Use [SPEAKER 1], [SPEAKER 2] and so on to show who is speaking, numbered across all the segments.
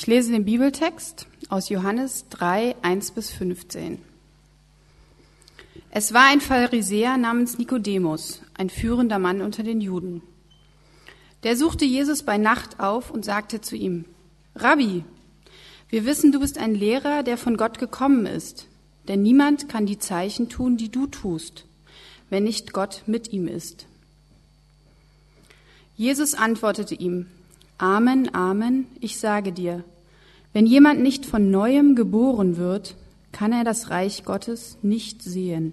[SPEAKER 1] Ich lese den Bibeltext aus Johannes 3, 1 bis 15. Es war ein Pharisäer namens Nikodemus, ein führender Mann unter den Juden. Der suchte Jesus bei Nacht auf und sagte zu ihm, Rabbi, wir wissen, du bist ein Lehrer, der von Gott gekommen ist, denn niemand kann die Zeichen tun, die du tust, wenn nicht Gott mit ihm ist. Jesus antwortete ihm, Amen, Amen, ich sage dir, wenn jemand nicht von neuem geboren wird, kann er das Reich Gottes nicht sehen.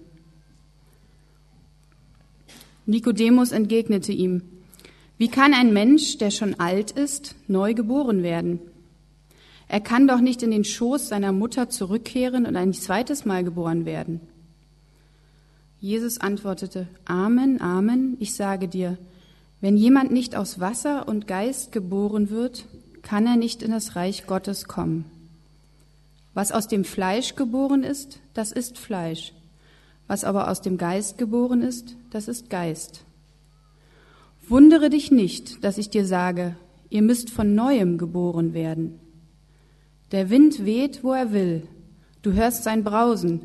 [SPEAKER 1] Nikodemus entgegnete ihm, wie kann ein Mensch, der schon alt ist, neu geboren werden? Er kann doch nicht in den Schoß seiner Mutter zurückkehren und ein zweites Mal geboren werden. Jesus antwortete, Amen, Amen, ich sage dir, wenn jemand nicht aus Wasser und Geist geboren wird, kann er nicht in das Reich Gottes kommen. Was aus dem Fleisch geboren ist, das ist Fleisch. Was aber aus dem Geist geboren ist, das ist Geist. Wundere dich nicht, dass ich dir sage, ihr müsst von neuem geboren werden. Der Wind weht, wo er will, du hörst sein Brausen,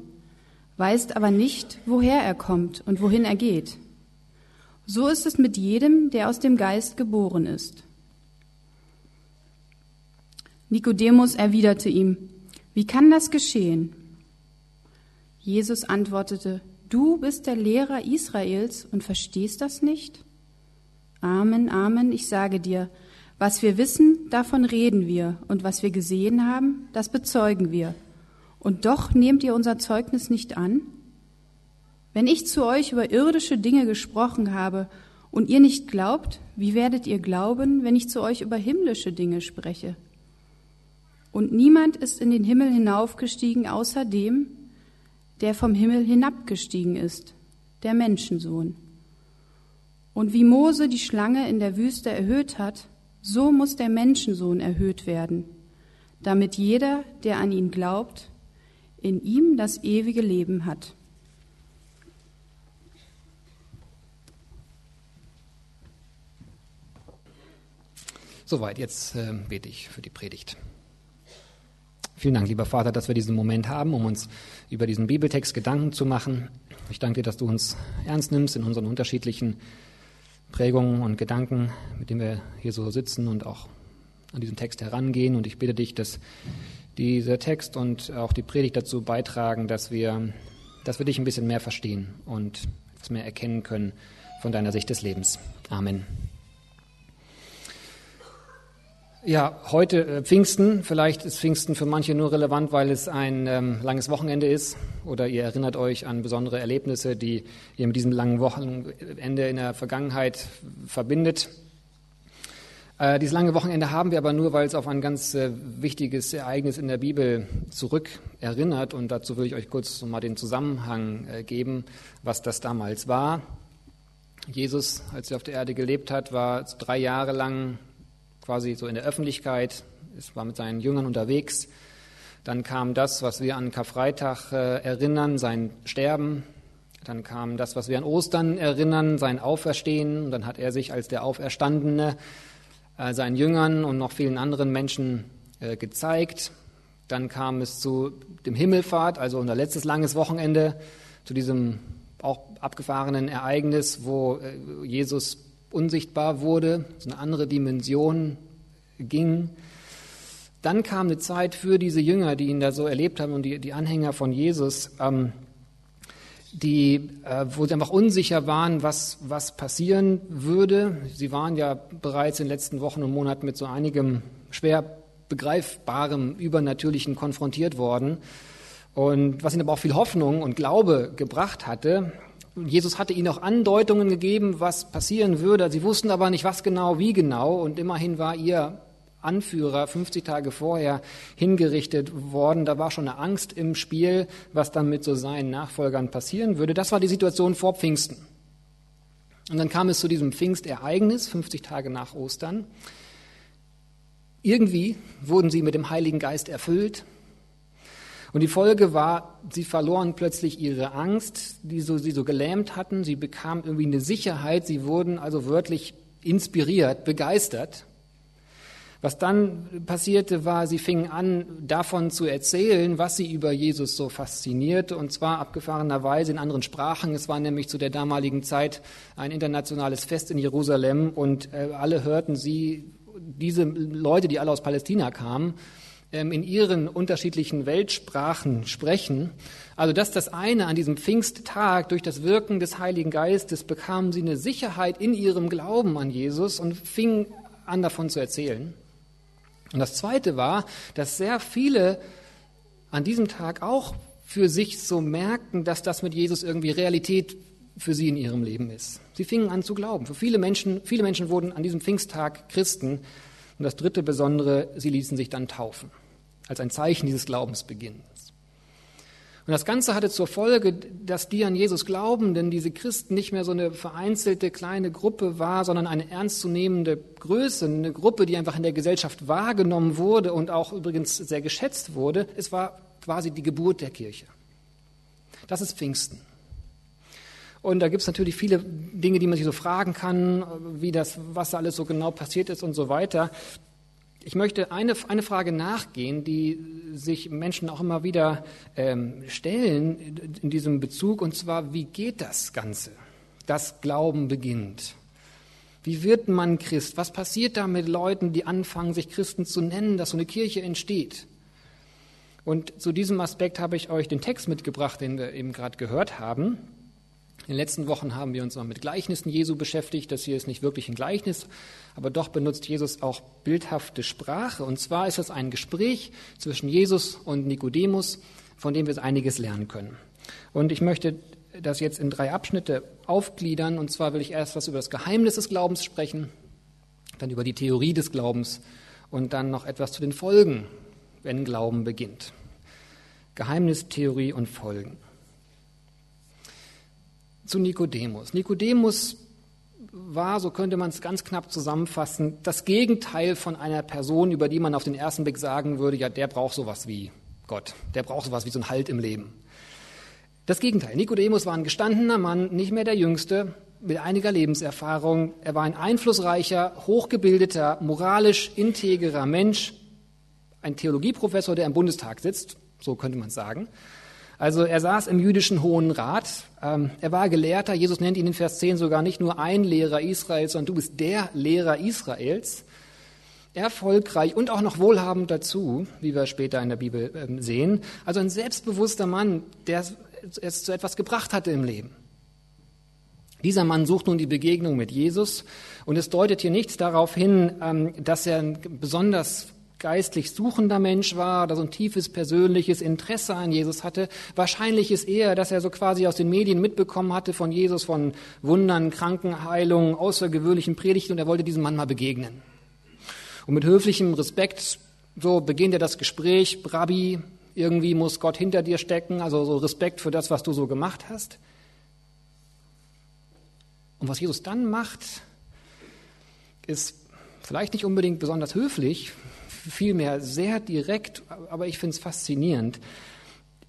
[SPEAKER 1] weißt aber nicht, woher er kommt und wohin er geht. So ist es mit jedem, der aus dem Geist geboren ist. Nikodemus erwiderte ihm, wie kann das geschehen? Jesus antwortete, du bist der Lehrer Israels und verstehst das nicht? Amen, Amen, ich sage dir, was wir wissen, davon reden wir, und was wir gesehen haben, das bezeugen wir. Und doch nehmt ihr unser Zeugnis nicht an? Wenn ich zu euch über irdische Dinge gesprochen habe und ihr nicht glaubt, wie werdet ihr glauben, wenn ich zu euch über himmlische Dinge spreche? Und niemand ist in den Himmel hinaufgestiegen außer dem, der vom Himmel hinabgestiegen ist, der Menschensohn. Und wie Mose die Schlange in der Wüste erhöht hat, so muss der Menschensohn erhöht werden, damit jeder, der an ihn glaubt, in ihm das ewige Leben hat.
[SPEAKER 2] Soweit, jetzt äh, bete ich für die Predigt. Vielen Dank, lieber Vater, dass wir diesen Moment haben, um uns über diesen Bibeltext Gedanken zu machen. Ich danke dir, dass du uns ernst nimmst in unseren unterschiedlichen Prägungen und Gedanken, mit denen wir hier so sitzen und auch an diesen Text herangehen. Und ich bitte dich, dass dieser Text und auch die Predigt dazu beitragen, dass wir, dass wir dich ein bisschen mehr verstehen und etwas mehr erkennen können von deiner Sicht des Lebens. Amen. Ja, heute äh, Pfingsten. Vielleicht ist Pfingsten für manche nur relevant, weil es ein ähm, langes Wochenende ist. Oder ihr erinnert euch an besondere Erlebnisse, die ihr mit diesem langen Wochenende in der Vergangenheit verbindet. Äh, dieses lange Wochenende haben wir aber nur, weil es auf ein ganz äh, wichtiges Ereignis in der Bibel zurück erinnert. Und dazu will ich euch kurz mal den Zusammenhang äh, geben, was das damals war. Jesus, als er auf der Erde gelebt hat, war drei Jahre lang quasi so in der Öffentlichkeit, es war mit seinen Jüngern unterwegs. Dann kam das, was wir an Karfreitag äh, erinnern, sein Sterben. Dann kam das, was wir an Ostern erinnern, sein Auferstehen. Und dann hat er sich als der Auferstandene äh, seinen Jüngern und noch vielen anderen Menschen äh, gezeigt. Dann kam es zu dem Himmelfahrt, also unser letztes langes Wochenende, zu diesem auch abgefahrenen Ereignis, wo äh, Jesus unsichtbar wurde, so eine andere Dimension ging. Dann kam eine Zeit für diese Jünger, die ihn da so erlebt haben und die, die Anhänger von Jesus, ähm, die, äh, wo sie einfach unsicher waren, was, was passieren würde. Sie waren ja bereits in den letzten Wochen und Monaten mit so einigem schwer begreifbarem Übernatürlichen konfrontiert worden. Und was ihnen aber auch viel Hoffnung und Glaube gebracht hatte, Jesus hatte ihnen auch Andeutungen gegeben, was passieren würde. Sie wussten aber nicht, was genau, wie genau. Und immerhin war ihr Anführer 50 Tage vorher hingerichtet worden. Da war schon eine Angst im Spiel, was dann mit so seinen Nachfolgern passieren würde. Das war die Situation vor Pfingsten. Und dann kam es zu diesem Pfingstereignis, 50 Tage nach Ostern. Irgendwie wurden sie mit dem Heiligen Geist erfüllt. Und die Folge war, sie verloren plötzlich ihre Angst, die so, sie so gelähmt hatten. Sie bekamen irgendwie eine Sicherheit. Sie wurden also wörtlich inspiriert, begeistert. Was dann passierte, war, sie fingen an, davon zu erzählen, was sie über Jesus so faszinierte, und zwar abgefahrenerweise in anderen Sprachen. Es war nämlich zu der damaligen Zeit ein internationales Fest in Jerusalem, und äh, alle hörten sie, diese Leute, die alle aus Palästina kamen, in ihren unterschiedlichen Weltsprachen sprechen. Also dass das eine an diesem Pfingsttag durch das Wirken des Heiligen Geistes bekamen sie eine Sicherheit in ihrem Glauben an Jesus und fingen an davon zu erzählen. Und das Zweite war, dass sehr viele an diesem Tag auch für sich so merkten, dass das mit Jesus irgendwie Realität für sie in ihrem Leben ist. Sie fingen an zu glauben. Für viele Menschen, viele Menschen wurden an diesem Pfingsttag Christen. Und das dritte Besondere, sie ließen sich dann taufen, als ein Zeichen dieses Glaubensbeginns. Und das Ganze hatte zur Folge, dass die an Jesus glauben, denn diese Christen nicht mehr so eine vereinzelte kleine Gruppe war, sondern eine ernstzunehmende Größe, eine Gruppe, die einfach in der Gesellschaft wahrgenommen wurde und auch übrigens sehr geschätzt wurde. Es war quasi die Geburt der Kirche. Das ist Pfingsten. Und da gibt es natürlich viele Dinge, die man sich so fragen kann, wie das, was da alles so genau passiert ist und so weiter. Ich möchte eine, eine Frage nachgehen, die sich Menschen auch immer wieder ähm, stellen in diesem Bezug, und zwar, wie geht das Ganze? Das Glauben beginnt. Wie wird man Christ? Was passiert da mit Leuten, die anfangen, sich Christen zu nennen, dass so eine Kirche entsteht? Und zu diesem Aspekt habe ich euch den Text mitgebracht, den wir eben gerade gehört haben. In den letzten Wochen haben wir uns mal mit Gleichnissen Jesu beschäftigt. Das hier ist nicht wirklich ein Gleichnis, aber doch benutzt Jesus auch bildhafte Sprache. Und zwar ist es ein Gespräch zwischen Jesus und Nikodemus, von dem wir einiges lernen können. Und ich möchte das jetzt in drei Abschnitte aufgliedern. Und zwar will ich erst was über das Geheimnis des Glaubens sprechen, dann über die Theorie des Glaubens und dann noch etwas zu den Folgen, wenn Glauben beginnt. Geheimnis, Theorie und Folgen zu Nikodemus. Nikodemus war, so könnte man es ganz knapp zusammenfassen, das Gegenteil von einer Person, über die man auf den ersten Blick sagen würde, ja, der braucht sowas wie Gott, der braucht sowas wie so ein Halt im Leben. Das Gegenteil. Nikodemus war ein gestandener Mann, nicht mehr der Jüngste, mit einiger Lebenserfahrung. Er war ein einflussreicher, hochgebildeter, moralisch integrer Mensch, ein Theologieprofessor, der im Bundestag sitzt, so könnte man sagen. Also er saß im jüdischen Hohen Rat, ähm, er war Gelehrter, Jesus nennt ihn in Vers 10 sogar nicht nur ein Lehrer Israels, sondern du bist der Lehrer Israels. Erfolgreich und auch noch wohlhabend dazu, wie wir später in der Bibel ähm, sehen. Also ein selbstbewusster Mann, der es zu etwas gebracht hatte im Leben. Dieser Mann sucht nun die Begegnung mit Jesus und es deutet hier nichts darauf hin, ähm, dass er ein besonders geistlich suchender Mensch war oder so ein tiefes persönliches Interesse an Jesus hatte. Wahrscheinlich ist eher, dass er so quasi aus den Medien mitbekommen hatte von Jesus, von Wundern, Krankenheilungen, außergewöhnlichen Predigten und er wollte diesem Mann mal begegnen. Und mit höflichem Respekt, so beginnt er das Gespräch, Rabbi, irgendwie muss Gott hinter dir stecken, also so Respekt für das, was du so gemacht hast. Und was Jesus dann macht, ist vielleicht nicht unbedingt besonders höflich, vielmehr sehr direkt, aber ich finde es faszinierend.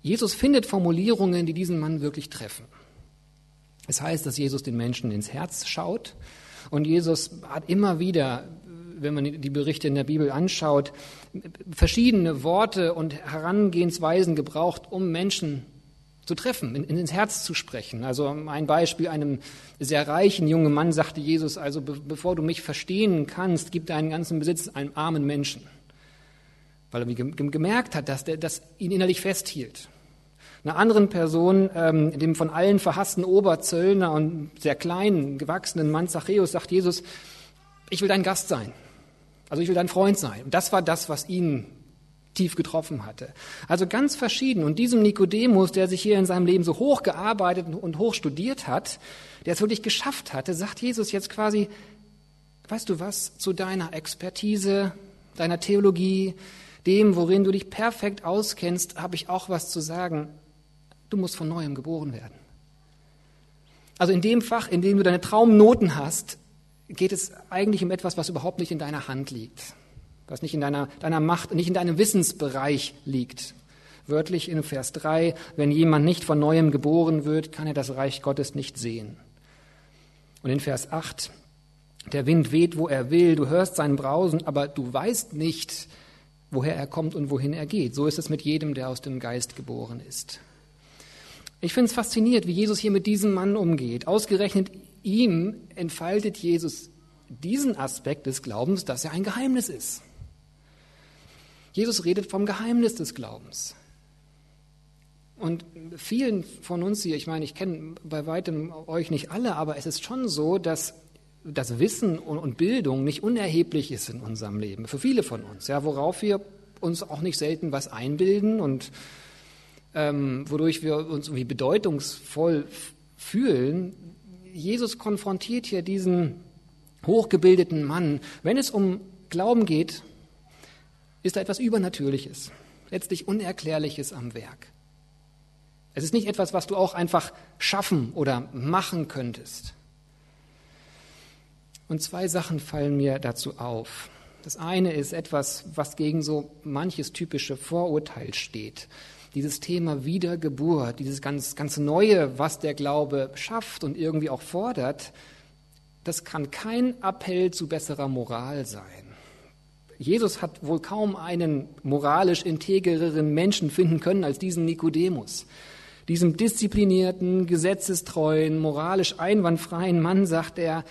[SPEAKER 2] Jesus findet Formulierungen, die diesen Mann wirklich treffen. Es heißt, dass Jesus den Menschen ins Herz schaut und Jesus hat immer wieder, wenn man die Berichte in der Bibel anschaut, verschiedene Worte und Herangehensweisen gebraucht, um Menschen zu treffen, in, ins Herz zu sprechen. Also ein Beispiel, einem sehr reichen jungen Mann sagte Jesus, also be, bevor du mich verstehen kannst, gib deinen ganzen Besitz einem armen Menschen weil er gemerkt hat, dass der das ihn innerlich festhielt. Einer anderen Person, ähm, dem von allen verhassten Oberzöllner und sehr kleinen, gewachsenen Mann Zachäus, sagt Jesus, ich will dein Gast sein. Also ich will dein Freund sein. Und das war das, was ihn tief getroffen hatte. Also ganz verschieden. Und diesem Nikodemus, der sich hier in seinem Leben so hoch gearbeitet und hoch studiert hat, der es wirklich geschafft hatte, sagt Jesus jetzt quasi, weißt du was, zu deiner Expertise, deiner Theologie, dem, worin du dich perfekt auskennst, habe ich auch was zu sagen. Du musst von neuem geboren werden. Also in dem Fach, in dem du deine Traumnoten hast, geht es eigentlich um etwas, was überhaupt nicht in deiner Hand liegt, was nicht in deiner, deiner Macht, nicht in deinem Wissensbereich liegt. Wörtlich in Vers 3, wenn jemand nicht von neuem geboren wird, kann er das Reich Gottes nicht sehen. Und in Vers 8, Der Wind weht, wo er will, du hörst sein Brausen, aber du weißt nicht, woher er kommt und wohin er geht. So ist es mit jedem, der aus dem Geist geboren ist. Ich finde es faszinierend, wie Jesus hier mit diesem Mann umgeht. Ausgerechnet ihm entfaltet Jesus diesen Aspekt des Glaubens, dass er ein Geheimnis ist. Jesus redet vom Geheimnis des Glaubens. Und vielen von uns hier, ich meine, ich kenne bei weitem euch nicht alle, aber es ist schon so, dass das Wissen und Bildung nicht unerheblich ist in unserem Leben, für viele von uns, ja, worauf wir uns auch nicht selten was einbilden und ähm, wodurch wir uns irgendwie bedeutungsvoll fühlen. Jesus konfrontiert hier diesen hochgebildeten Mann. Wenn es um Glauben geht, ist da etwas Übernatürliches, letztlich Unerklärliches am Werk. Es ist nicht etwas, was du auch einfach schaffen oder machen könntest. Und zwei Sachen fallen mir dazu auf. Das eine ist etwas, was gegen so manches typische Vorurteil steht. Dieses Thema Wiedergeburt, dieses ganz, ganz Neue, was der Glaube schafft und irgendwie auch fordert, das kann kein Appell zu besserer Moral sein. Jesus hat wohl kaum einen moralisch integreren Menschen finden können als diesen Nikodemus. Diesem disziplinierten, gesetzestreuen, moralisch einwandfreien Mann sagt er,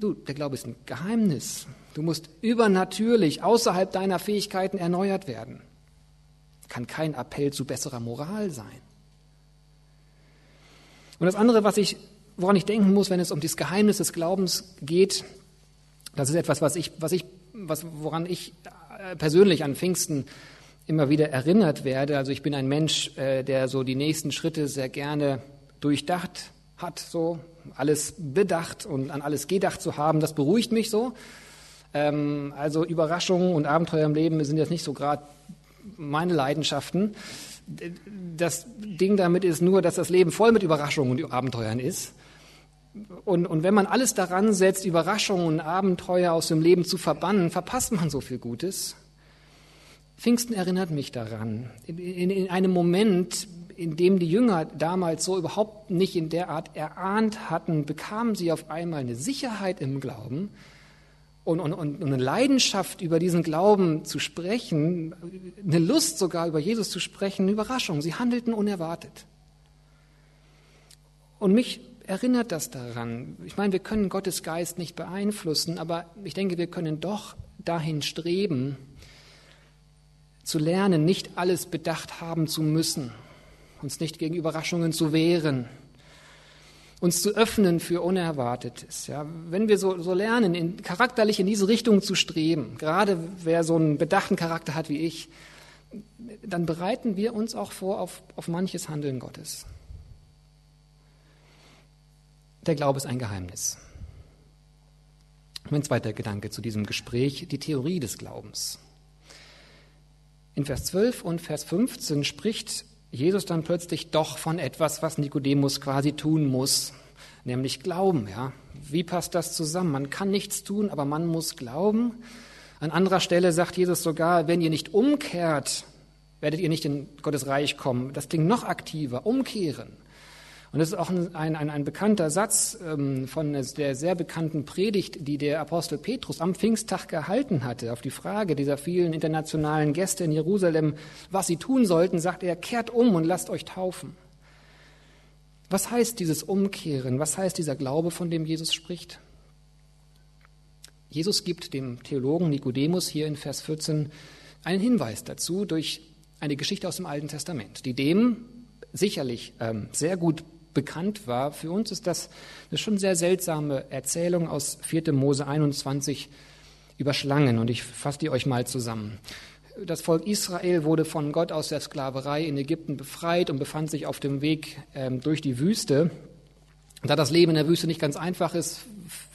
[SPEAKER 2] Du, der Glaube ist ein Geheimnis. Du musst übernatürlich außerhalb deiner Fähigkeiten erneuert werden. Kann kein Appell zu besserer Moral sein. Und das andere, was ich, woran ich denken muss, wenn es um das Geheimnis des Glaubens geht, das ist etwas, was ich, was ich, was, woran ich äh, persönlich an Pfingsten immer wieder erinnert werde. Also ich bin ein Mensch, äh, der so die nächsten Schritte sehr gerne durchdacht hat, so alles bedacht und an alles gedacht zu haben, das beruhigt mich so. Ähm, also Überraschungen und Abenteuer im Leben sind jetzt nicht so gerade meine Leidenschaften. Das Ding damit ist nur, dass das Leben voll mit Überraschungen und Abenteuern ist. Und, und wenn man alles daran setzt, Überraschungen und Abenteuer aus dem Leben zu verbannen, verpasst man so viel Gutes. Pfingsten erinnert mich daran. In, in, in einem Moment, in dem die Jünger damals so überhaupt nicht in der Art erahnt hatten, bekamen sie auf einmal eine Sicherheit im Glauben und, und, und eine Leidenschaft über diesen Glauben zu sprechen, eine Lust sogar über Jesus zu sprechen, eine Überraschung. Sie handelten unerwartet. Und mich erinnert das daran. Ich meine, wir können Gottes Geist nicht beeinflussen, aber ich denke, wir können doch dahin streben, zu lernen, nicht alles bedacht haben zu müssen uns nicht gegen Überraschungen zu wehren, uns zu öffnen für Unerwartetes. Ja, wenn wir so, so lernen, in, charakterlich in diese Richtung zu streben, gerade wer so einen bedachten Charakter hat wie ich, dann bereiten wir uns auch vor auf, auf manches Handeln Gottes. Der Glaube ist ein Geheimnis. Mein zweiter Gedanke zu diesem Gespräch, die Theorie des Glaubens. In Vers 12 und Vers 15 spricht Jesus dann plötzlich doch von etwas, was Nikodemus quasi tun muss, nämlich glauben. Ja? Wie passt das zusammen? Man kann nichts tun, aber man muss glauben. An anderer Stelle sagt Jesus sogar, wenn ihr nicht umkehrt, werdet ihr nicht in Gottes Reich kommen. Das klingt noch aktiver, umkehren. Und das ist auch ein, ein, ein bekannter Satz ähm, von der sehr bekannten Predigt, die der Apostel Petrus am Pfingsttag gehalten hatte. Auf die Frage dieser vielen internationalen Gäste in Jerusalem, was sie tun sollten, sagt er, kehrt um und lasst euch taufen. Was heißt dieses Umkehren? Was heißt dieser Glaube, von dem Jesus spricht? Jesus gibt dem Theologen Nikodemus hier in Vers 14 einen Hinweis dazu durch eine Geschichte aus dem Alten Testament, die dem sicherlich ähm, sehr gut bekannt war. Für uns ist das eine schon sehr seltsame Erzählung aus 4. Mose 21 über Schlangen und ich fasse die euch mal zusammen. Das Volk Israel wurde von Gott aus der Sklaverei in Ägypten befreit und befand sich auf dem Weg ähm, durch die Wüste. Da das Leben in der Wüste nicht ganz einfach ist,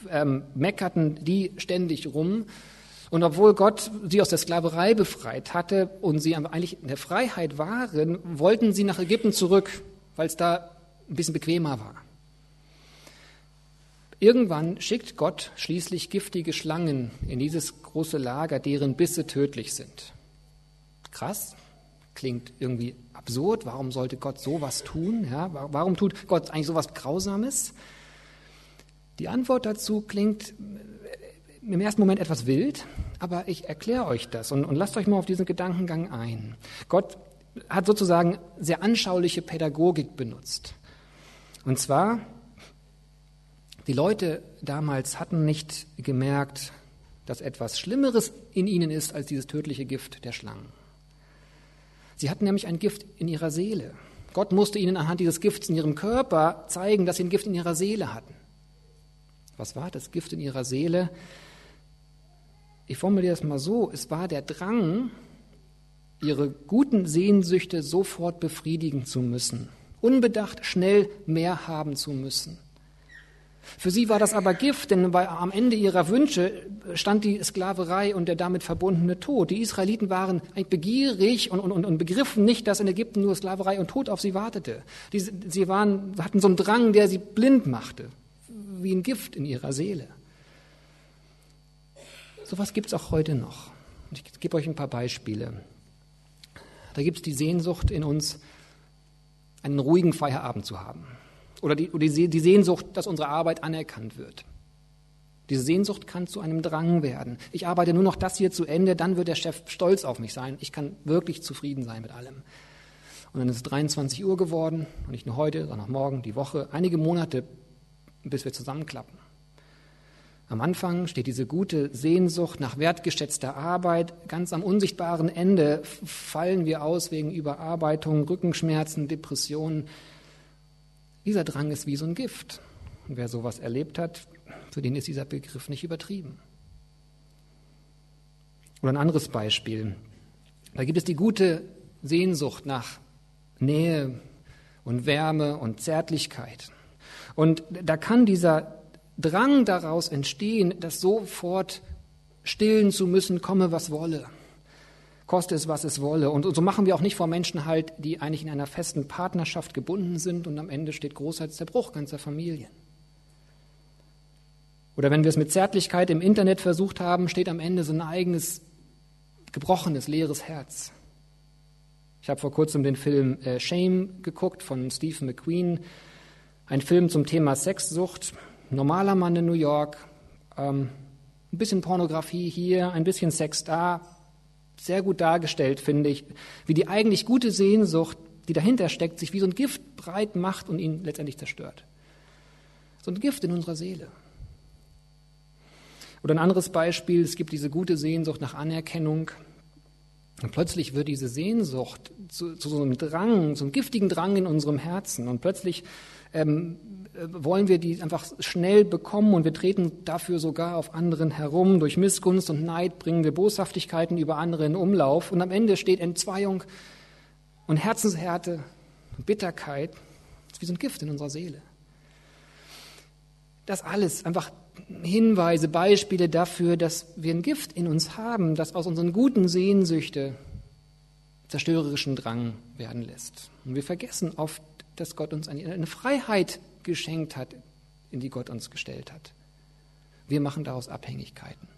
[SPEAKER 2] ähm, meckerten die ständig rum. Und obwohl Gott sie aus der Sklaverei befreit hatte und sie eigentlich in der Freiheit waren, wollten sie nach Ägypten zurück, weil es da ein bisschen bequemer war. Irgendwann schickt Gott schließlich giftige Schlangen in dieses große Lager, deren Bisse tödlich sind. Krass, klingt irgendwie absurd. Warum sollte Gott sowas tun? Ja, warum tut Gott eigentlich sowas Grausames? Die Antwort dazu klingt im ersten Moment etwas wild, aber ich erkläre euch das und, und lasst euch mal auf diesen Gedankengang ein. Gott hat sozusagen sehr anschauliche Pädagogik benutzt. Und zwar, die Leute damals hatten nicht gemerkt, dass etwas Schlimmeres in ihnen ist als dieses tödliche Gift der Schlangen. Sie hatten nämlich ein Gift in ihrer Seele. Gott musste ihnen anhand dieses Gifts in ihrem Körper zeigen, dass sie ein Gift in ihrer Seele hatten. Was war das Gift in ihrer Seele? Ich formuliere es mal so, es war der Drang, ihre guten Sehnsüchte sofort befriedigen zu müssen, unbedacht schnell mehr haben zu müssen. Für sie war das aber Gift, denn am Ende ihrer Wünsche stand die Sklaverei und der damit verbundene Tod. Die Israeliten waren begierig und, und, und begriffen nicht, dass in Ägypten nur Sklaverei und Tod auf sie wartete. Die, sie waren, hatten so einen Drang, der sie blind machte, wie ein Gift in ihrer Seele. Sowas gibt es auch heute noch. Ich gebe euch ein paar Beispiele. Da gibt es die Sehnsucht in uns, einen ruhigen Feierabend zu haben. Oder die, oder die Sehnsucht, dass unsere Arbeit anerkannt wird. Diese Sehnsucht kann zu einem Drang werden. Ich arbeite nur noch das hier zu Ende, dann wird der Chef stolz auf mich sein. Ich kann wirklich zufrieden sein mit allem. Und dann ist es 23 Uhr geworden, und nicht nur heute, sondern auch morgen, die Woche, einige Monate, bis wir zusammenklappen. Am Anfang steht diese gute Sehnsucht nach wertgeschätzter Arbeit. Ganz am unsichtbaren Ende fallen wir aus wegen Überarbeitung, Rückenschmerzen, Depressionen. Dieser Drang ist wie so ein Gift. Und wer sowas erlebt hat, für den ist dieser Begriff nicht übertrieben. Oder ein anderes Beispiel. Da gibt es die gute Sehnsucht nach Nähe und Wärme und Zärtlichkeit. Und da kann dieser Drang daraus entstehen, das sofort stillen zu müssen, komme was wolle koste es, was es wolle. Und so machen wir auch nicht vor Menschen halt, die eigentlich in einer festen Partnerschaft gebunden sind und am Ende steht Großheitszerbruch ganzer Familien. Oder wenn wir es mit Zärtlichkeit im Internet versucht haben, steht am Ende so ein eigenes, gebrochenes, leeres Herz. Ich habe vor kurzem den Film äh, Shame geguckt von Stephen McQueen, ein Film zum Thema Sexsucht. Normaler Mann in New York, ähm, ein bisschen Pornografie hier, ein bisschen Sex da, sehr gut dargestellt, finde ich, wie die eigentlich gute Sehnsucht, die dahinter steckt, sich wie so ein Gift breit macht und ihn letztendlich zerstört. So ein Gift in unserer Seele. Oder ein anderes Beispiel, es gibt diese gute Sehnsucht nach Anerkennung. Und plötzlich wird diese Sehnsucht zu, zu so einem Drang, so einem giftigen Drang in unserem Herzen. Und plötzlich ähm, wollen wir die einfach schnell bekommen und wir treten dafür sogar auf anderen herum. Durch Missgunst und Neid bringen wir Boshaftigkeiten über andere in Umlauf und am Ende steht Entzweiung und Herzenshärte und Bitterkeit. Das ist wie so ein Gift in unserer Seele. Das alles einfach Hinweise, Beispiele dafür, dass wir ein Gift in uns haben, das aus unseren guten Sehnsüchte zerstörerischen Drang werden lässt. Und wir vergessen oft, dass Gott uns eine Freiheit geschenkt hat, in die Gott uns gestellt hat. Wir machen daraus Abhängigkeiten.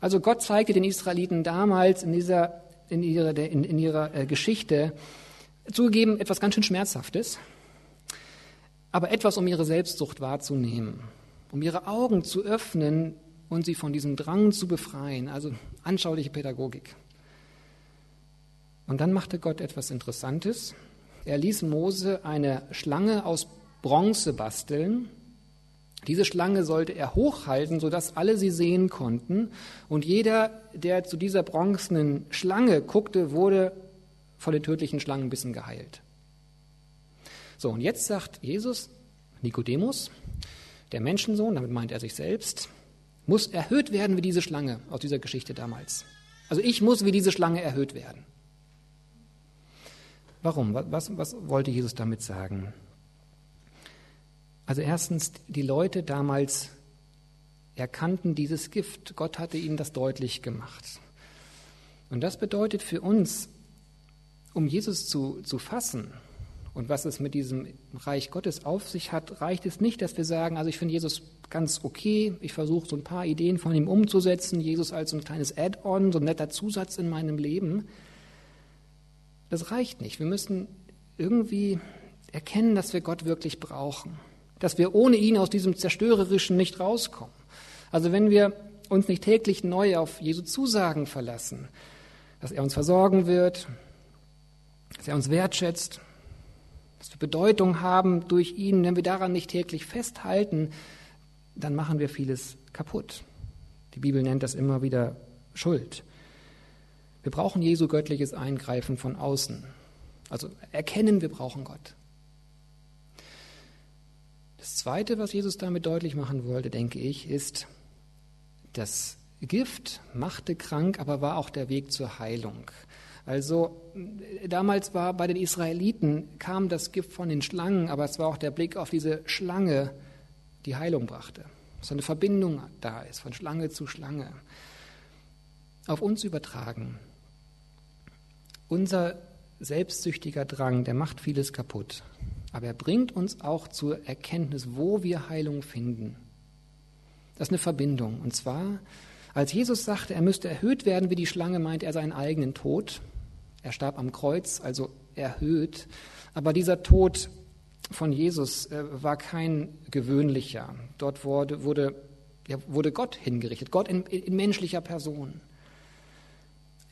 [SPEAKER 2] Also Gott zeigte den Israeliten damals in, dieser, in ihrer, in, in ihrer äh, Geschichte zugegeben etwas ganz schön Schmerzhaftes, aber etwas, um ihre Selbstsucht wahrzunehmen, um ihre Augen zu öffnen und sie von diesem Drang zu befreien, also anschauliche Pädagogik. Und dann machte Gott etwas Interessantes. Er ließ Mose eine Schlange aus Bronze basteln. Diese Schlange sollte er hochhalten, sodass alle sie sehen konnten. Und jeder, der zu dieser bronzenen Schlange guckte, wurde von den tödlichen Schlangenbissen geheilt. So, und jetzt sagt Jesus, Nikodemus, der Menschensohn, damit meint er sich selbst, muss erhöht werden wie diese Schlange aus dieser Geschichte damals. Also ich muss wie diese Schlange erhöht werden. Warum? Was, was wollte Jesus damit sagen? Also erstens, die Leute damals erkannten dieses Gift. Gott hatte ihnen das deutlich gemacht. Und das bedeutet für uns, um Jesus zu, zu fassen und was es mit diesem Reich Gottes auf sich hat, reicht es nicht, dass wir sagen, also ich finde Jesus ganz okay, ich versuche so ein paar Ideen von ihm umzusetzen, Jesus als so ein kleines Add-on, so ein netter Zusatz in meinem Leben, das reicht nicht. Wir müssen irgendwie erkennen, dass wir Gott wirklich brauchen, dass wir ohne ihn aus diesem Zerstörerischen nicht rauskommen. Also wenn wir uns nicht täglich neu auf Jesu Zusagen verlassen, dass er uns versorgen wird, dass er uns wertschätzt, dass wir Bedeutung haben durch ihn, wenn wir daran nicht täglich festhalten, dann machen wir vieles kaputt. Die Bibel nennt das immer wieder Schuld. Wir brauchen Jesu göttliches Eingreifen von außen. Also erkennen, wir brauchen Gott. Das Zweite, was Jesus damit deutlich machen wollte, denke ich, ist, das Gift machte krank, aber war auch der Weg zur Heilung. Also damals war bei den Israeliten kam das Gift von den Schlangen, aber es war auch der Blick auf diese Schlange, die Heilung brachte. So eine Verbindung da ist, von Schlange zu Schlange. Auf uns übertragen. Unser selbstsüchtiger Drang, der macht vieles kaputt. Aber er bringt uns auch zur Erkenntnis, wo wir Heilung finden. Das ist eine Verbindung. Und zwar, als Jesus sagte, er müsste erhöht werden wie die Schlange, meint er seinen eigenen Tod. Er starb am Kreuz, also erhöht. Aber dieser Tod von Jesus äh, war kein gewöhnlicher. Dort wurde, wurde, ja, wurde Gott hingerichtet, Gott in, in menschlicher Person.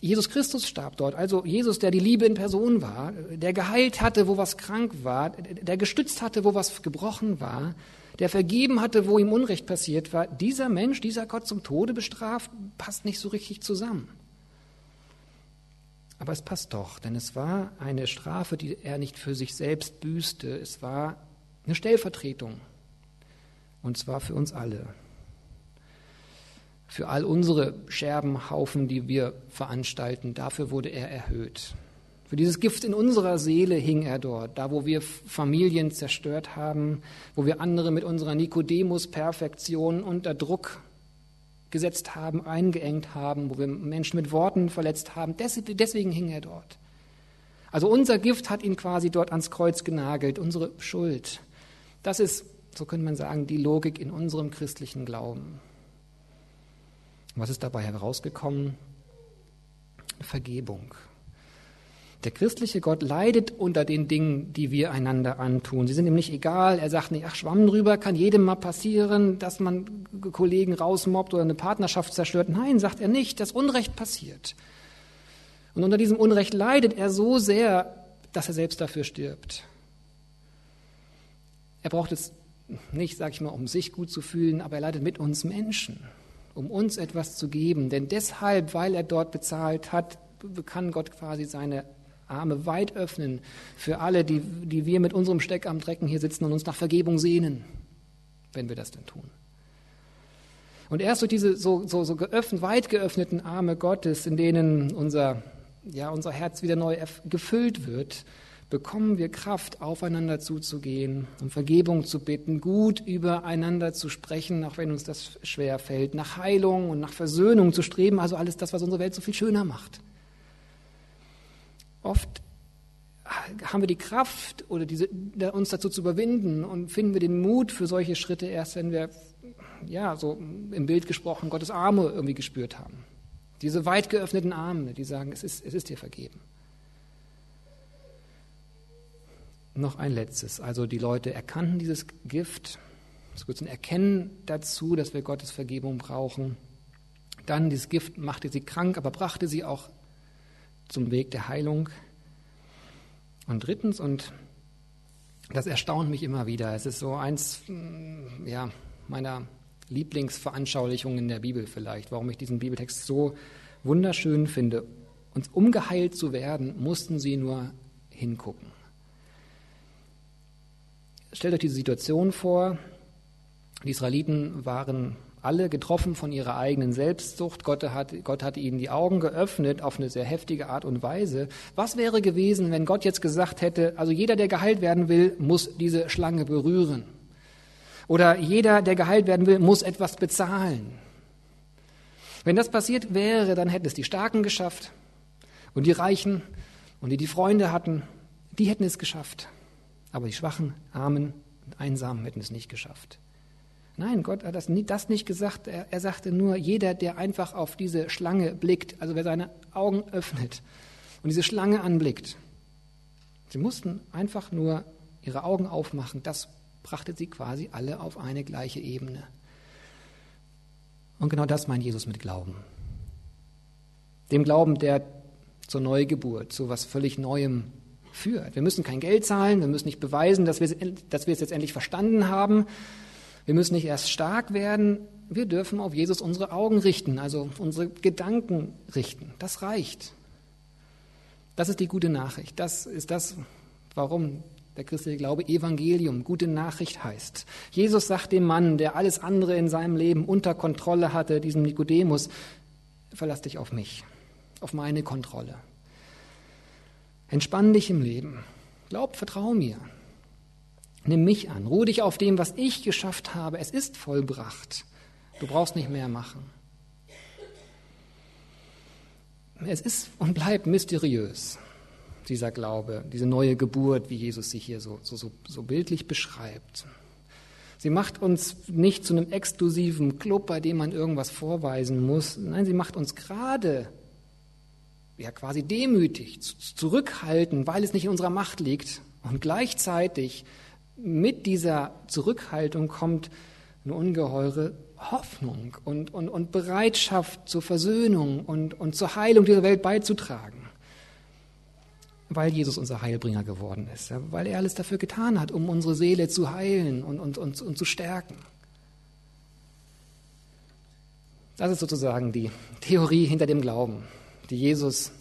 [SPEAKER 2] Jesus Christus starb dort, also Jesus, der die Liebe in Person war, der geheilt hatte, wo was krank war, der gestützt hatte, wo was gebrochen war, der vergeben hatte, wo ihm Unrecht passiert war. Dieser Mensch, dieser Gott zum Tode bestraft, passt nicht so richtig zusammen. Aber es passt doch, denn es war eine Strafe, die er nicht für sich selbst büßte. Es war eine Stellvertretung. Und zwar für uns alle für all unsere Scherbenhaufen, die wir veranstalten. Dafür wurde er erhöht. Für dieses Gift in unserer Seele hing er dort, da wo wir Familien zerstört haben, wo wir andere mit unserer Nikodemus-Perfektion unter Druck gesetzt haben, eingeengt haben, wo wir Menschen mit Worten verletzt haben. Deswegen hing er dort. Also unser Gift hat ihn quasi dort ans Kreuz genagelt, unsere Schuld. Das ist, so könnte man sagen, die Logik in unserem christlichen Glauben. Was ist dabei herausgekommen? Vergebung. Der christliche Gott leidet unter den Dingen, die wir einander antun. Sie sind ihm nicht egal. Er sagt nicht, ach, Schwamm drüber, kann jedem mal passieren, dass man Kollegen rausmobbt oder eine Partnerschaft zerstört. Nein, sagt er nicht, das Unrecht passiert. Und unter diesem Unrecht leidet er so sehr, dass er selbst dafür stirbt. Er braucht es nicht, sag ich mal, um sich gut zu fühlen, aber er leidet mit uns Menschen um uns etwas zu geben. Denn deshalb, weil er dort bezahlt hat, kann Gott quasi seine Arme weit öffnen für alle, die, die wir mit unserem Steck am Drecken hier sitzen und uns nach Vergebung sehnen, wenn wir das denn tun. Und erst durch diese so, so, so geöffnet, weit geöffneten Arme Gottes, in denen unser, ja, unser Herz wieder neu gefüllt wird, bekommen wir Kraft, aufeinander zuzugehen, um Vergebung zu bitten, gut übereinander zu sprechen, auch wenn uns das schwer fällt, nach Heilung und nach Versöhnung zu streben, also alles das, was unsere Welt so viel schöner macht. Oft haben wir die Kraft oder diese, uns dazu zu überwinden und finden wir den Mut für solche Schritte erst, wenn wir, ja, so im Bild gesprochen, Gottes Arme irgendwie gespürt haben. Diese weit geöffneten Arme, die sagen, es ist, es ist dir vergeben. Noch ein letztes. Also die Leute erkannten dieses Gift. Es wird ein Erkennen dazu, dass wir Gottes Vergebung brauchen. Dann dieses Gift machte sie krank, aber brachte sie auch zum Weg der Heilung. Und drittens, und das erstaunt mich immer wieder, es ist so eins mm, ja, meiner Lieblingsveranschaulichungen in der Bibel vielleicht, warum ich diesen Bibeltext so wunderschön finde. Und um geheilt zu werden, mussten sie nur hingucken. Stellt euch diese Situation vor. Die Israeliten waren alle getroffen von ihrer eigenen Selbstsucht. Gott hat, Gott hat ihnen die Augen geöffnet auf eine sehr heftige Art und Weise. Was wäre gewesen, wenn Gott jetzt gesagt hätte, also jeder, der geheilt werden will, muss diese Schlange berühren? Oder jeder, der geheilt werden will, muss etwas bezahlen? Wenn das passiert wäre, dann hätten es die Starken geschafft und die Reichen und die die Freunde hatten, die hätten es geschafft. Aber die Schwachen, Armen und Einsamen hätten es nicht geschafft. Nein, Gott hat das nicht gesagt. Er, er sagte nur, jeder, der einfach auf diese Schlange blickt, also wer seine Augen öffnet und diese Schlange anblickt, sie mussten einfach nur ihre Augen aufmachen. Das brachte sie quasi alle auf eine gleiche Ebene. Und genau das meint Jesus mit Glauben. Dem Glauben, der zur Neugeburt, zu was völlig Neuem führt. Wir müssen kein Geld zahlen, wir müssen nicht beweisen, dass wir, dass wir es jetzt endlich verstanden haben. Wir müssen nicht erst stark werden, wir dürfen auf Jesus unsere Augen richten, also unsere Gedanken richten. Das reicht. Das ist die gute Nachricht. Das ist das, warum der christliche Glaube Evangelium, gute Nachricht heißt. Jesus sagt dem Mann, der alles andere in seinem Leben unter Kontrolle hatte, diesem Nikodemus, verlass dich auf mich, auf meine Kontrolle. Entspann dich im Leben. Glaub, vertrau mir. Nimm mich an. Ruhe dich auf dem, was ich geschafft habe. Es ist vollbracht. Du brauchst nicht mehr machen. Es ist und bleibt mysteriös, dieser Glaube, diese neue Geburt, wie Jesus sie hier so, so, so bildlich beschreibt. Sie macht uns nicht zu einem exklusiven Club, bei dem man irgendwas vorweisen muss. Nein, sie macht uns gerade ja quasi demütig, zurückhalten, weil es nicht in unserer Macht liegt. Und gleichzeitig mit dieser Zurückhaltung kommt eine ungeheure Hoffnung und, und, und Bereitschaft zur Versöhnung und, und zur Heilung dieser Welt beizutragen. Weil Jesus unser Heilbringer geworden ist, weil er alles dafür getan hat, um unsere Seele zu heilen und, und, und, und zu stärken. Das ist sozusagen die Theorie hinter dem Glauben, die Jesus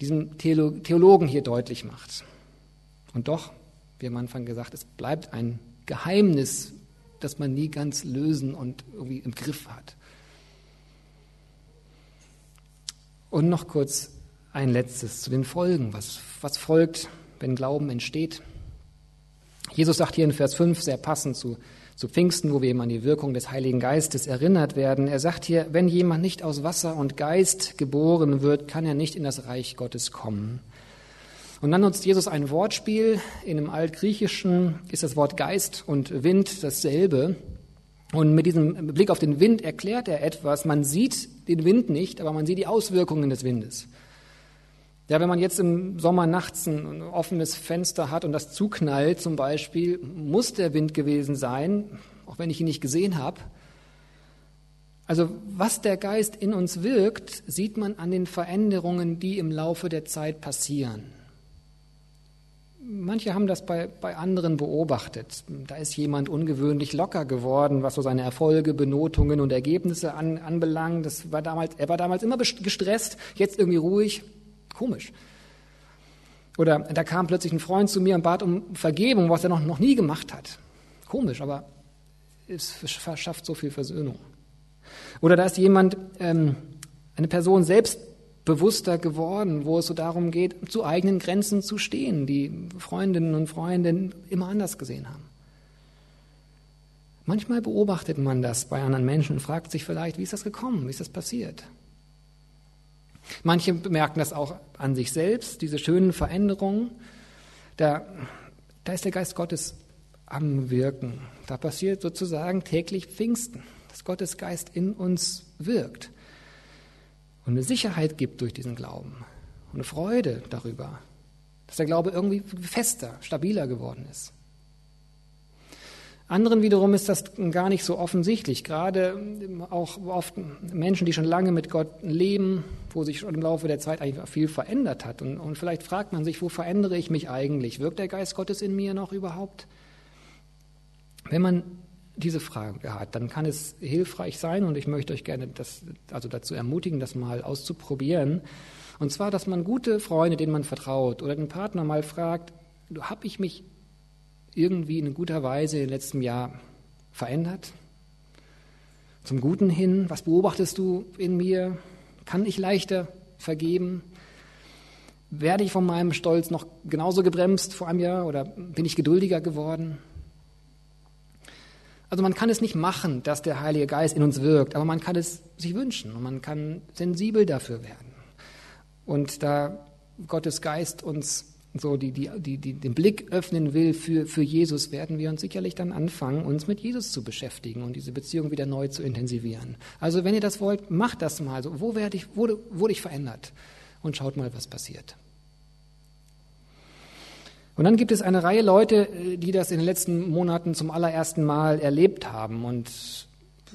[SPEAKER 2] diesem Theologen hier deutlich macht. Und doch, wie am Anfang gesagt, es bleibt ein Geheimnis das man nie ganz lösen und irgendwie im Griff hat. Und noch kurz ein letztes zu den Folgen. Was, was folgt, wenn Glauben entsteht? Jesus sagt hier in Vers 5, sehr passend zu, zu Pfingsten, wo wir eben an die Wirkung des Heiligen Geistes erinnert werden. Er sagt hier, wenn jemand nicht aus Wasser und Geist geboren wird, kann er nicht in das Reich Gottes kommen. Und dann nutzt Jesus ein Wortspiel. In dem Altgriechischen ist das Wort Geist und Wind dasselbe. Und mit diesem Blick auf den Wind erklärt er etwas. Man sieht den Wind nicht, aber man sieht die Auswirkungen des Windes. Ja, wenn man jetzt im Sommer nachts ein offenes Fenster hat und das zuknallt zum Beispiel, muss der Wind gewesen sein, auch wenn ich ihn nicht gesehen habe. Also was der Geist in uns wirkt, sieht man an den Veränderungen, die im Laufe der Zeit passieren manche haben das bei, bei anderen beobachtet. Da ist jemand ungewöhnlich locker geworden, was so seine Erfolge, Benotungen und Ergebnisse an, anbelangt. Das war damals, er war damals immer gestresst, jetzt irgendwie ruhig. Komisch. Oder da kam plötzlich ein Freund zu mir und bat um Vergebung, was er noch, noch nie gemacht hat. Komisch, aber es verschafft so viel Versöhnung. Oder da ist jemand, ähm, eine Person selbst bewusster geworden, wo es so darum geht, zu eigenen Grenzen zu stehen, die Freundinnen und Freunde immer anders gesehen haben. Manchmal beobachtet man das bei anderen Menschen und fragt sich vielleicht, wie ist das gekommen, wie ist das passiert? Manche bemerken das auch an sich selbst, diese schönen Veränderungen. Da, da ist der Geist Gottes am Wirken. Da passiert sozusagen täglich Pfingsten, dass Gottes Geist in uns wirkt und eine Sicherheit gibt durch diesen Glauben und eine Freude darüber, dass der Glaube irgendwie fester, stabiler geworden ist. Anderen wiederum ist das gar nicht so offensichtlich. Gerade auch oft Menschen, die schon lange mit Gott leben, wo sich schon im Laufe der Zeit eigentlich viel verändert hat. Und, und vielleicht fragt man sich, wo verändere ich mich eigentlich? Wirkt der Geist Gottes in mir noch überhaupt? Wenn man diese Frage hat, dann kann es hilfreich sein und ich möchte euch gerne das, also dazu ermutigen, das mal auszuprobieren. Und zwar, dass man gute Freunde, denen man vertraut oder den Partner mal fragt, habe ich mich irgendwie in guter Weise im letzten Jahr verändert? Zum Guten hin? Was beobachtest du in mir? Kann ich leichter vergeben? Werde ich von meinem Stolz noch genauso gebremst vor einem Jahr oder bin ich geduldiger geworden? Also man kann es nicht machen, dass der Heilige Geist in uns wirkt, aber man kann es sich wünschen und man kann sensibel dafür werden. Und da Gottes Geist uns so die, die, die, die, den Blick öffnen will für, für Jesus, werden wir uns sicherlich dann anfangen, uns mit Jesus zu beschäftigen und diese Beziehung wieder neu zu intensivieren. Also wenn ihr das wollt, macht das mal. So, wo werde ich, wurde, wurde ich verändert? Und schaut mal, was passiert. Und dann gibt es eine Reihe Leute, äh, die das in den letzten Monaten zum allerersten Mal erlebt haben. Und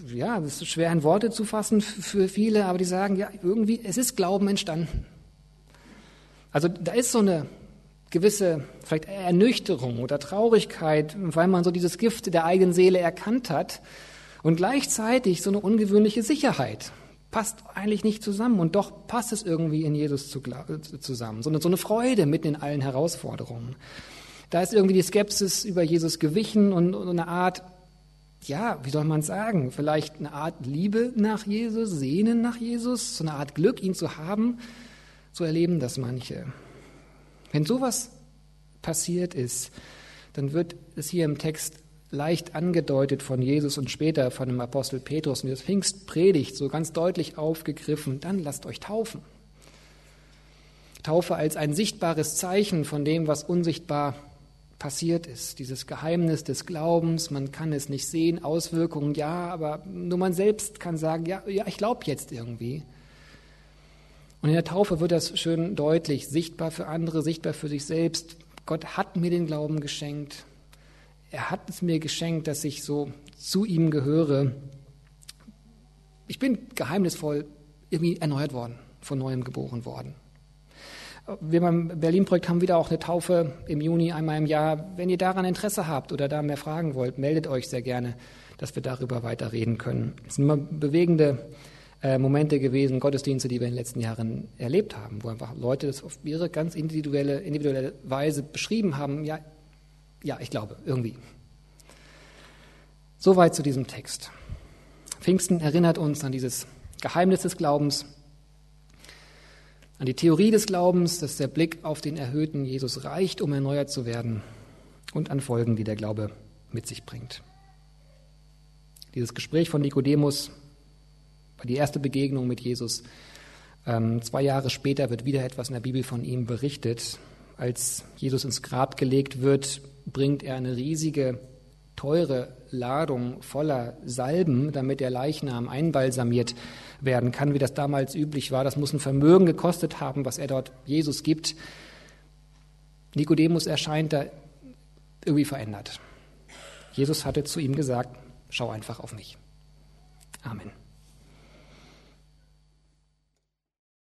[SPEAKER 2] ja, das ist schwer in Worte zu fassen für viele, aber die sagen, ja, irgendwie, es ist Glauben entstanden. Also da ist so eine gewisse vielleicht Ernüchterung oder Traurigkeit, weil man so dieses Gift der eigenen Seele erkannt hat und gleichzeitig so eine ungewöhnliche Sicherheit. Passt eigentlich nicht zusammen und doch passt es irgendwie in Jesus zusammen. So eine, so eine Freude mitten in allen Herausforderungen. Da ist irgendwie die Skepsis über Jesus gewichen und, und eine Art, ja, wie soll man sagen, vielleicht eine Art Liebe nach Jesus, Sehnen nach Jesus, so eine Art Glück, ihn zu haben. So erleben das manche. Wenn sowas passiert ist, dann wird es hier im Text leicht angedeutet von Jesus und später von dem Apostel Petrus und das Pfingstpredigt so ganz deutlich aufgegriffen, dann lasst euch taufen. Taufe als ein sichtbares Zeichen von dem, was unsichtbar passiert ist. Dieses Geheimnis des Glaubens, man kann es nicht sehen, Auswirkungen ja, aber nur man selbst kann sagen, ja, ja ich glaube jetzt irgendwie. Und in der Taufe wird das schön deutlich, sichtbar für andere, sichtbar für sich selbst. Gott hat mir den Glauben geschenkt. Er hat es mir geschenkt, dass ich so zu ihm gehöre. Ich bin geheimnisvoll irgendwie erneuert worden, von neuem geboren worden. Wir beim Berlin-Projekt haben wieder auch eine Taufe im Juni einmal im Jahr. Wenn ihr daran Interesse habt oder da mehr fragen wollt, meldet euch sehr gerne, dass wir darüber weiter reden können. Es sind immer bewegende äh, Momente gewesen, Gottesdienste, die wir in den letzten Jahren erlebt haben, wo einfach Leute das auf ihre ganz individuelle, individuelle Weise beschrieben haben. Ja, ja, ich glaube, irgendwie. Soweit zu diesem Text. Pfingsten erinnert uns an dieses Geheimnis des Glaubens, an die Theorie des Glaubens, dass der Blick auf den erhöhten Jesus reicht, um erneuert zu werden, und an Folgen, die der Glaube mit sich bringt. Dieses Gespräch von Nikodemus die erste Begegnung mit Jesus. Ähm, zwei Jahre später wird wieder etwas in der Bibel von ihm berichtet. Als Jesus ins Grab gelegt wird, bringt er eine riesige, teure Ladung voller Salben, damit der Leichnam einbalsamiert werden kann, wie das damals üblich war. Das muss ein Vermögen gekostet haben, was er dort Jesus gibt. Nikodemus erscheint da irgendwie verändert. Jesus hatte zu ihm gesagt, schau einfach auf mich. Amen.